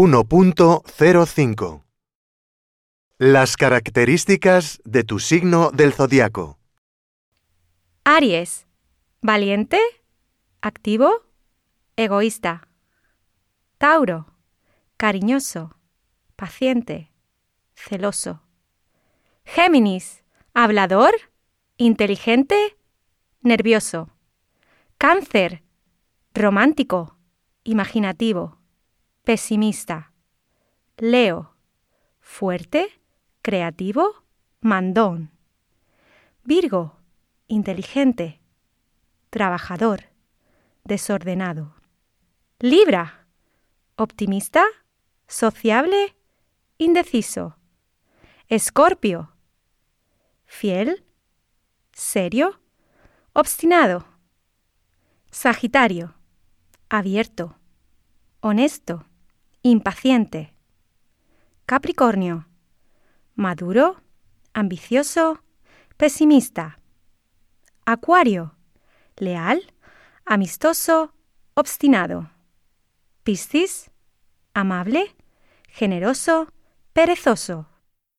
1.05 Las características de tu signo del zodiaco. Aries. Valiente, activo, egoísta. Tauro. Cariñoso, paciente, celoso. Géminis. Hablador, inteligente, nervioso. Cáncer. Romántico, imaginativo, pesimista. Leo. Fuerte, creativo, mandón. Virgo. Inteligente, trabajador, desordenado. Libra. Optimista, sociable, indeciso. Escorpio. Fiel, serio, obstinado. Sagitario. Abierto, honesto, impaciente. Capricornio. Maduro, ambicioso, pesimista. Acuario. Leal, amistoso, obstinado. Piscis. Amable, generoso, perezoso.